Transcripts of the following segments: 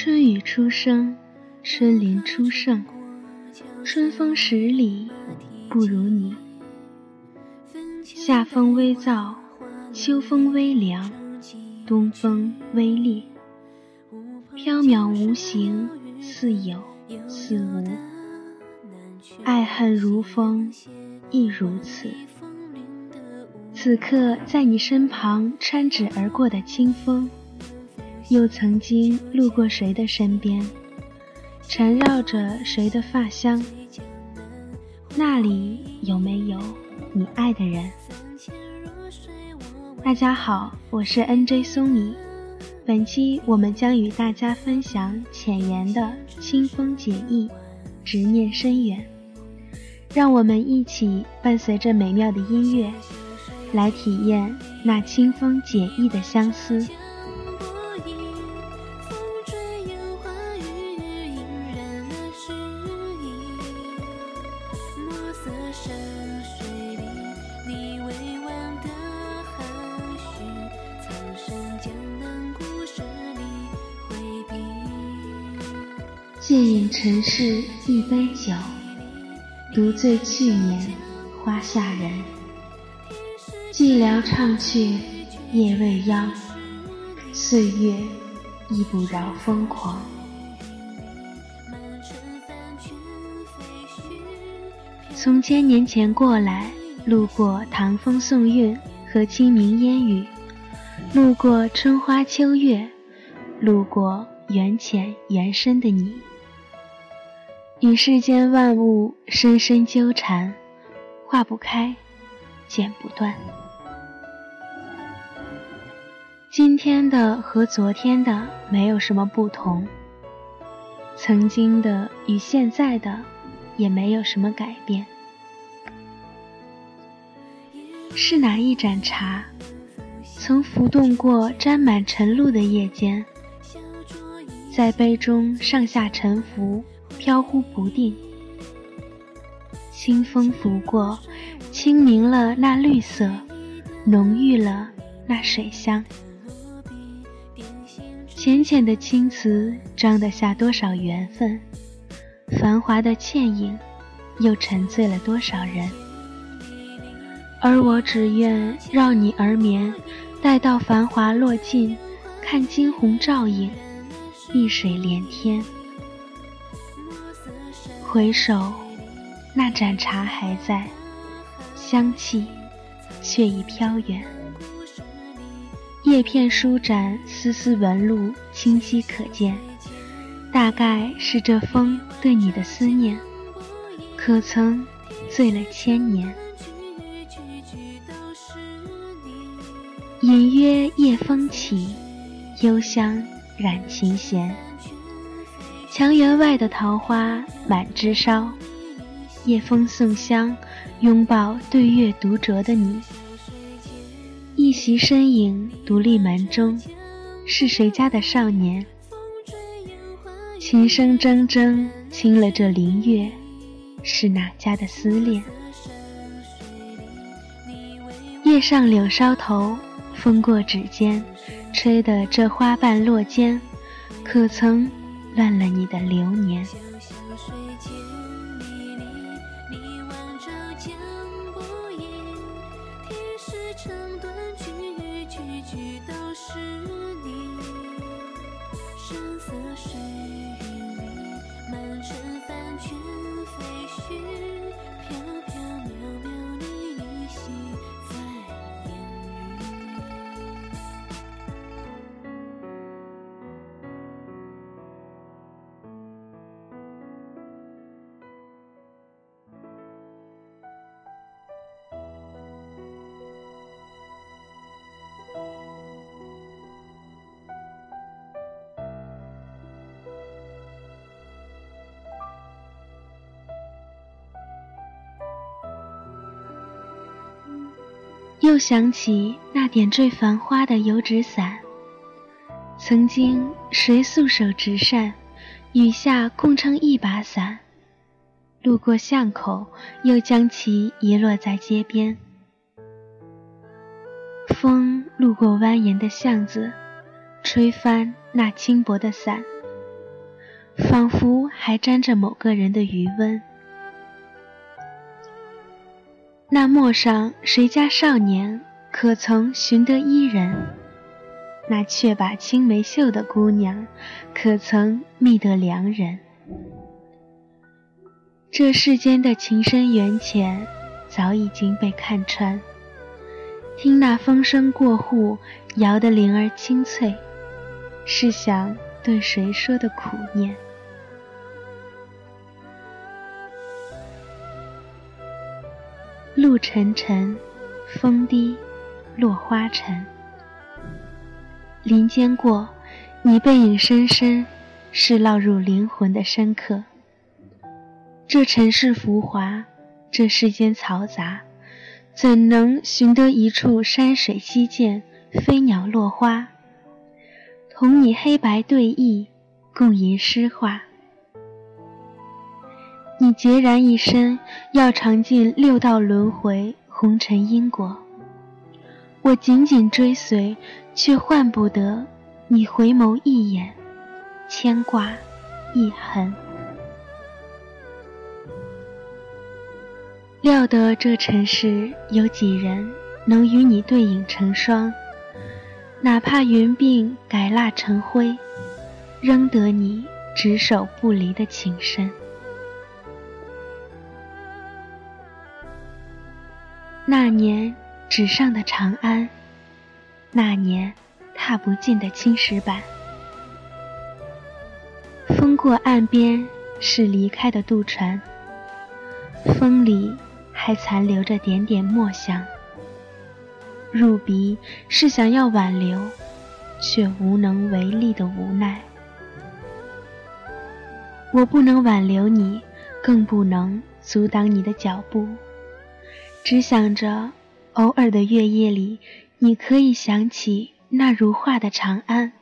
春雨初生，春林初盛，春风十里不如你。夏风微燥，秋风微凉，冬风微烈。缥缈无形，似有似无。爱恨如风，亦如此。此刻在你身旁穿指而过的清风，又曾经路过谁的身边，缠绕着谁的发香？那里有没有你爱的人？大家好，我是 NJ 松尼。本期我们将与大家分享浅言的清风解意，执念深远。让我们一起伴随着美妙的音乐，来体验那清风解意的相思。借饮尘世一杯酒，独醉去年花下人。寂寥唱却夜未央，岁月亦不饶疯狂。从千年前过来，路过唐风宋韵和清明烟雨，路过春花秋月，路过缘浅缘深的你。与世间万物深深纠缠，化不开，剪不断。今天的和昨天的没有什么不同，曾经的与现在的也没有什么改变。是哪一盏茶，曾浮动过沾满晨露的夜间，在杯中上下沉浮？飘忽不定，清风拂过，清明了那绿色，浓郁了那水香。浅浅的青瓷，装得下多少缘分？繁华的倩影，又沉醉了多少人？而我只愿绕你而眠，待到繁华落尽，看惊鸿照影，碧水连天。回首，那盏茶还在，香气却已飘远。叶片舒展，丝丝纹路清晰可见，大概是这风对你的思念，可曾醉了千年？隐约夜风起，幽香染琴弦。墙垣外的桃花满枝梢，夜风送香，拥抱对月独酌的你。一袭身影独立门中，是谁家的少年？琴声铮铮，清了这林月，是哪家的思恋？叶上柳梢头，风过指尖，吹得这花瓣落肩，可曾？乱了你的流年。又想起那点缀繁花的油纸伞，曾经谁素手执扇，雨下共撑一把伞。路过巷口，又将其遗落在街边。风路过蜿蜒的巷子，吹翻那轻薄的伞，仿佛还沾着某个人的余温。那陌上谁家少年，可曾寻得伊人？那却把青梅嗅的姑娘，可曾觅得良人？这世间的情深缘浅，早已经被看穿。听那风声过户，摇得铃儿清脆，是想对谁说的苦念？路沉沉，风低，落花沉。林间过，你背影深深，是烙入灵魂的深刻。这尘世浮华，这世间嘈杂，怎能寻得一处山水溪涧、飞鸟落花，同你黑白对弈，共吟诗画？你孑然一身，要尝尽六道轮回、红尘因果；我紧紧追随，却换不得你回眸一眼，牵挂一痕。料得这尘世有几人能与你对影成双？哪怕云鬓改蜡成灰，仍得你执手不离的情深。那年纸上的长安，那年踏不尽的青石板。风过岸边，是离开的渡船。风里。还残留着点点墨香，入鼻是想要挽留，却无能为力的无奈。我不能挽留你，更不能阻挡你的脚步，只想着偶尔的月夜里，你可以想起那如画的长安，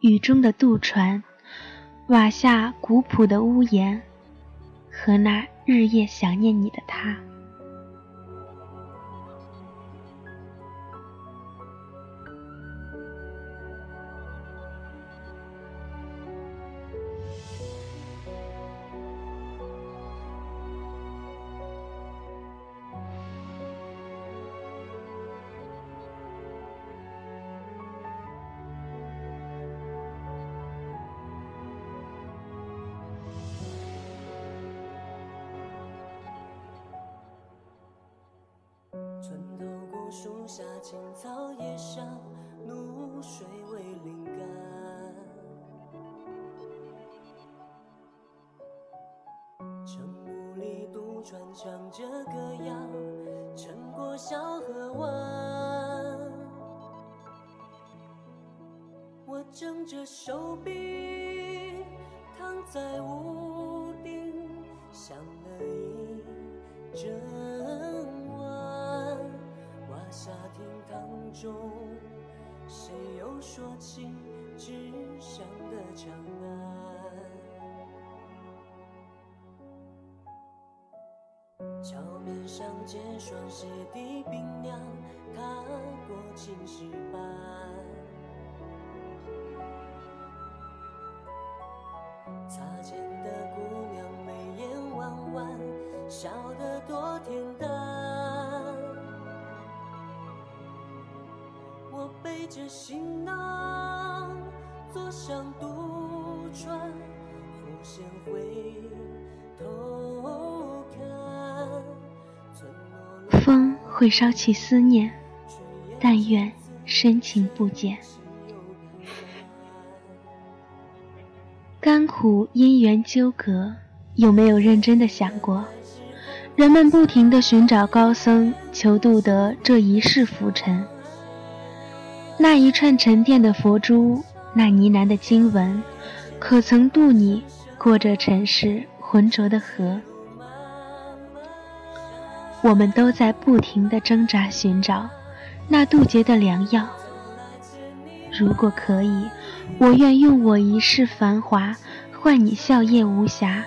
雨中的渡船，瓦下古朴的屋檐，和那日夜想念你的他。树下青草叶上，露水为灵感。晨雾里渡船，唱着歌谣，撑过小河湾。我睁着手臂，躺在屋顶，想了一整。夏天堂中，谁又说起纸上的长安？桥面上结霜鞋底冰凉，踏过青石板。会烧起思念，但愿深情不减。甘苦因缘纠葛，有没有认真的想过？人们不停的寻找高僧，求渡得这一世浮沉。那一串沉淀的佛珠，那呢喃的经文，可曾渡你过这尘世浑浊的河？我们都在不停的挣扎寻找那渡劫的良药。如果可以，我愿用我一世繁华换你笑靥无暇，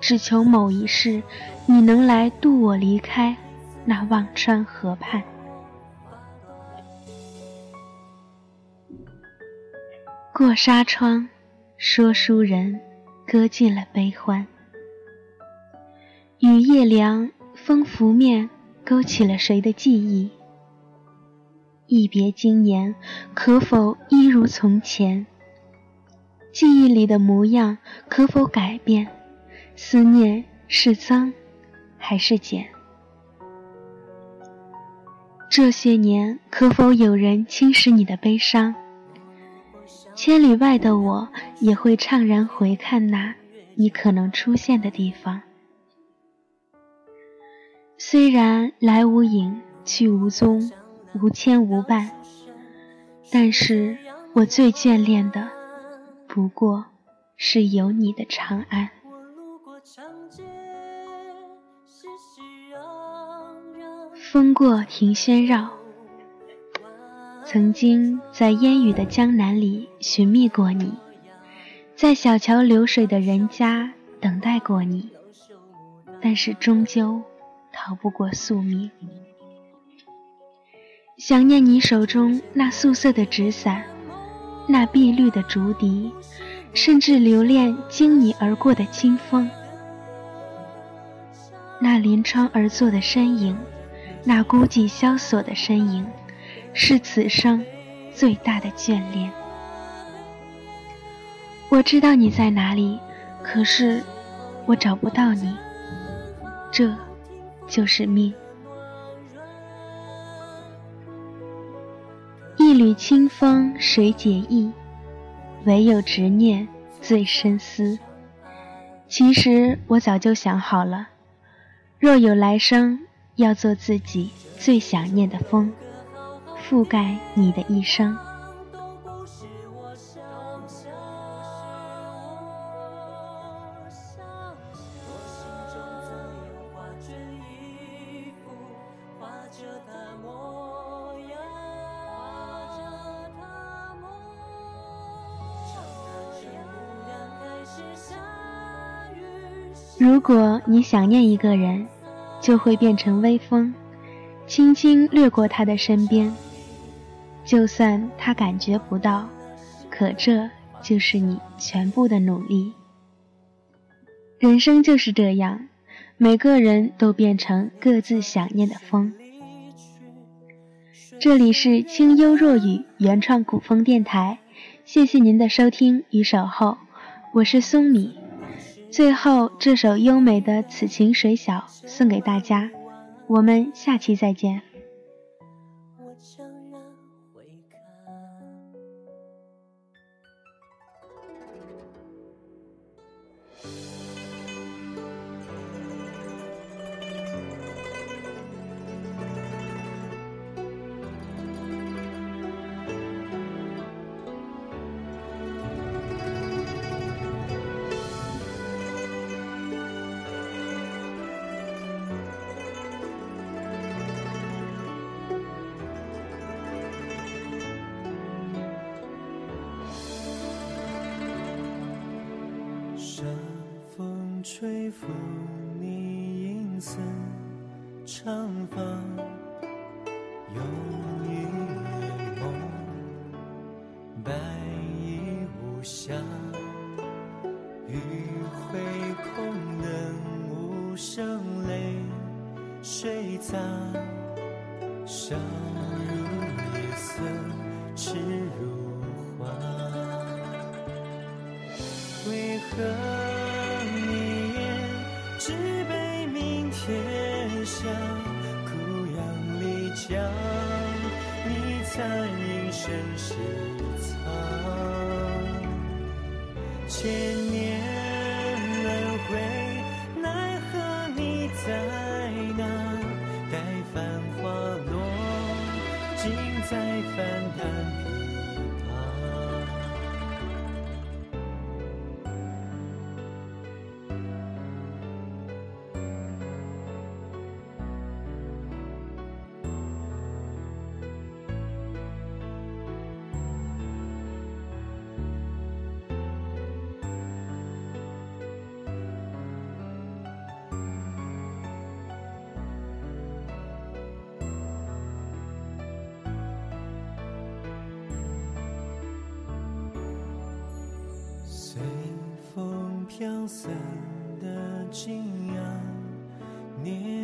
只求某一世你能来渡我离开那忘川河畔。过纱窗，说书人搁尽了悲欢。雨夜凉，风拂面，勾起了谁的记忆？一别经年，可否一如从前？记忆里的模样可否改变？思念是增还是减？这些年，可否有人侵蚀你的悲伤？千里外的我，也会怅然回看那你可能出现的地方。虽然来无影，去无踪，无牵无绊，但是我最眷恋的，不过是有你的长安。风过庭轩绕，曾经在烟雨的江南里寻觅过你，在小桥流水的人家等待过你，但是终究逃不过宿命。想念你手中那素色的纸伞，那碧绿的竹笛，甚至留恋经你而过的清风，那临窗而坐的身影。那孤寂萧索的身影，是此生最大的眷恋。我知道你在哪里，可是我找不到你，这就是命。一缕清风谁解意？唯有执念最深思。其实我早就想好了，若有来生。要做自己最想念的风，覆盖你的一生。你想念一个人。就会变成微风，轻轻掠过他的身边。就算他感觉不到，可这就是你全部的努力。人生就是这样，每个人都变成各自想念的风。这里是清幽若雨原创古风电台，谢谢您的收听与守候，我是松米。最后，这首优美的《此情水晓》送给大家，我们下期再见。吹拂你银丝长发，飘散的景仰。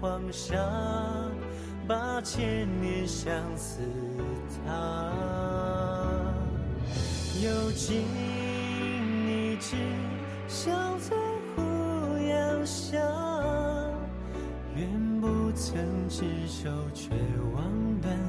黄沙，把千年相思烫。又惊一只香残胡杨下，愿不曾执手，却望断。